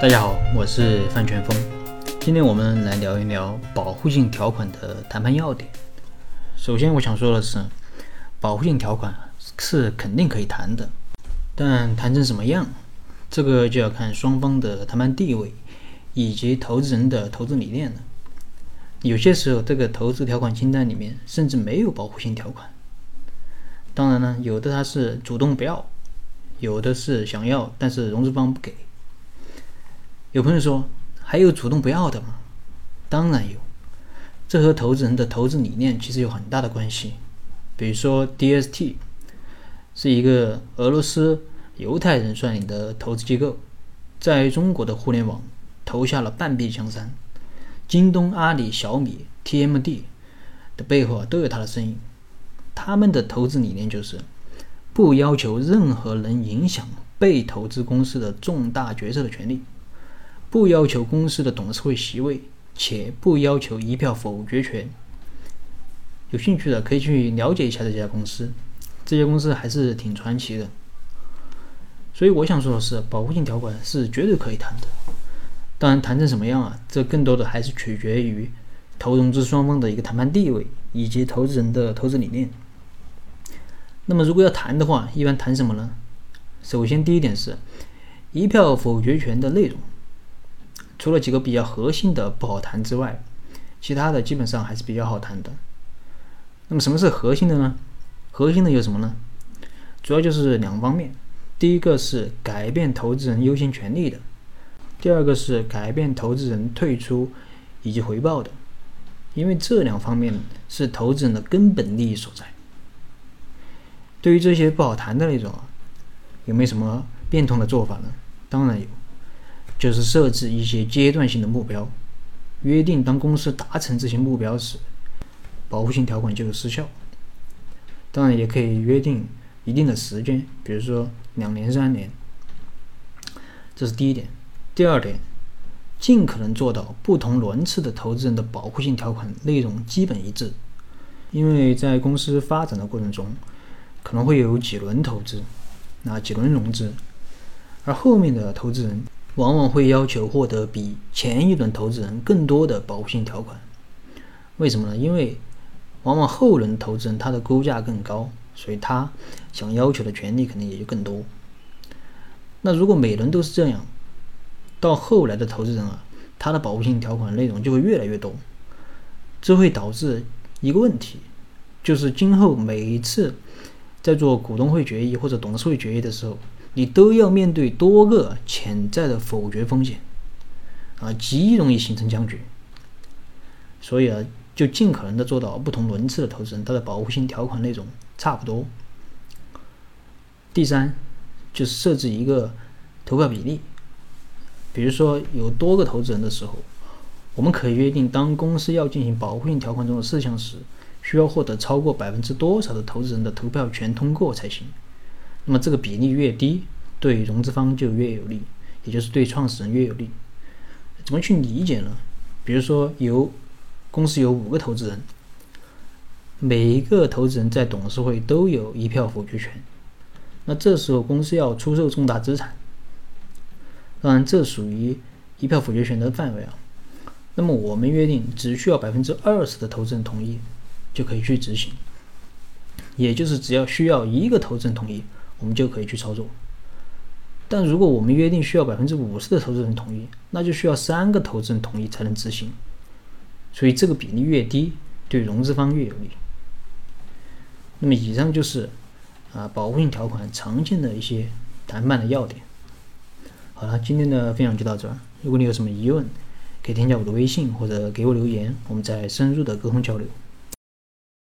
大家好，我是范全峰。今天我们来聊一聊保护性条款的谈判要点。首先，我想说的是，保护性条款是肯定可以谈的，但谈成什么样，这个就要看双方的谈判地位以及投资人的投资理念了。有些时候，这个投资条款清单里面甚至没有保护性条款。当然呢，有的他是主动不要，有的是想要，但是融资方不给。有朋友说，还有主动不要的吗？当然有，这和投资人的投资理念其实有很大的关系。比如说，DST 是一个俄罗斯犹太人率领的投资机构，在中国的互联网投下了半壁江山。京东、阿里、小米、TMD 的背后啊，都有他的身影。他们的投资理念就是不要求任何人影响被投资公司的重大决策的权利，不要求公司的董事会席位，且不要求一票否决权。有兴趣的可以去了解一下这家公司，这家公司还是挺传奇的。所以我想说的是，保护性条款是绝对可以谈的。当然，谈成什么样啊，这更多的还是取决于投融资双方的一个谈判地位以及投资人的投资理念。那么，如果要谈的话，一般谈什么呢？首先，第一点是一票否决权的内容，除了几个比较核心的不好谈之外，其他的基本上还是比较好谈的。那么，什么是核心的呢？核心的有什么呢？主要就是两方面：第一个是改变投资人优先权利的；第二个是改变投资人退出以及回报的。因为这两方面是投资人的根本利益所在。对于这些不好谈的那种，有没有什么变通的做法呢？当然有，就是设置一些阶段性的目标，约定当公司达成这些目标时，保护性条款就有失效。当然也可以约定一定的时间，比如说两年、三年。这是第一点。第二点，尽可能做到不同轮次的投资人的保护性条款内容基本一致，因为在公司发展的过程中。可能会有几轮投资，那几轮融资，而后面的投资人往往会要求获得比前一轮投资人更多的保护性条款。为什么呢？因为往往后轮投资人他的估价更高，所以他想要求的权利肯定也就更多。那如果每轮都是这样，到后来的投资人啊，他的保护性条款内容就会越来越多，这会导致一个问题，就是今后每一次。在做股东会决议或者董事会决议的时候，你都要面对多个潜在的否决风险，啊，极容易形成僵局。所以啊，就尽可能的做到不同轮次的投资人，他的保护性条款内容差不多。第三，就是设置一个投票比例，比如说有多个投资人的时候，我们可以约定，当公司要进行保护性条款中的事项时。需要获得超过百分之多少的投资人的投票权通过才行。那么这个比例越低，对融资方就越有利，也就是对创始人越有利。怎么去理解呢？比如说，有公司有五个投资人，每一个投资人在董事会都有一票否决权。那这时候公司要出售重大资产，当然这属于一票否决权的范围啊。那么我们约定只需要百分之二十的投资人同意。就可以去执行，也就是只要需要一个投资人同意，我们就可以去操作。但如果我们约定需要百分之五十的投资人同意，那就需要三个投资人同意才能执行。所以这个比例越低，对融资方越有利。那么以上就是啊保护性条款常见的一些谈判的要点。好了，今天的分享就到这儿。如果你有什么疑问，可以添加我的微信或者给我留言，我们再深入的沟通交流。